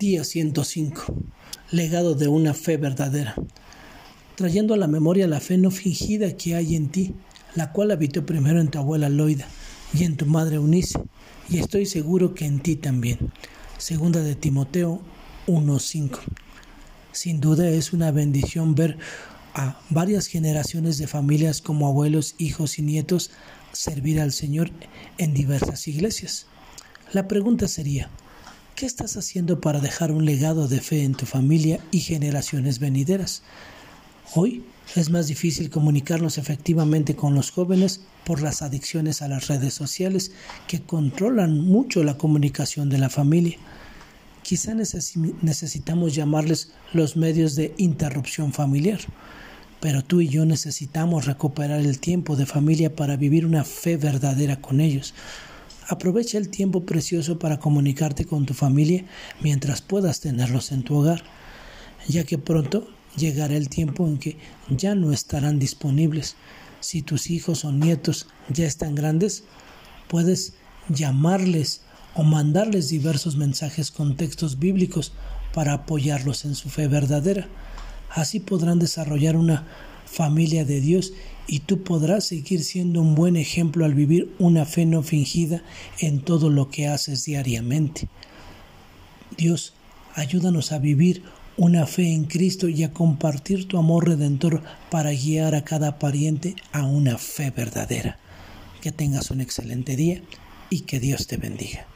Día 105. Legado de una fe verdadera. Trayendo a la memoria la fe no fingida que hay en ti, la cual habitó primero en tu abuela Loida y en tu madre Eunice, y estoy seguro que en ti también. Segunda de Timoteo 1.5. Sin duda es una bendición ver a varias generaciones de familias como abuelos, hijos y nietos servir al Señor en diversas iglesias. La pregunta sería, ¿Qué estás haciendo para dejar un legado de fe en tu familia y generaciones venideras? Hoy es más difícil comunicarnos efectivamente con los jóvenes por las adicciones a las redes sociales que controlan mucho la comunicación de la familia. Quizá necesitamos llamarles los medios de interrupción familiar, pero tú y yo necesitamos recuperar el tiempo de familia para vivir una fe verdadera con ellos Aprovecha el tiempo precioso para comunicarte con tu familia mientras puedas tenerlos en tu hogar, ya que pronto llegará el tiempo en que ya no estarán disponibles. Si tus hijos o nietos ya están grandes, puedes llamarles o mandarles diversos mensajes con textos bíblicos para apoyarlos en su fe verdadera. Así podrán desarrollar una familia de Dios y tú podrás seguir siendo un buen ejemplo al vivir una fe no fingida en todo lo que haces diariamente. Dios, ayúdanos a vivir una fe en Cristo y a compartir tu amor redentor para guiar a cada pariente a una fe verdadera. Que tengas un excelente día y que Dios te bendiga.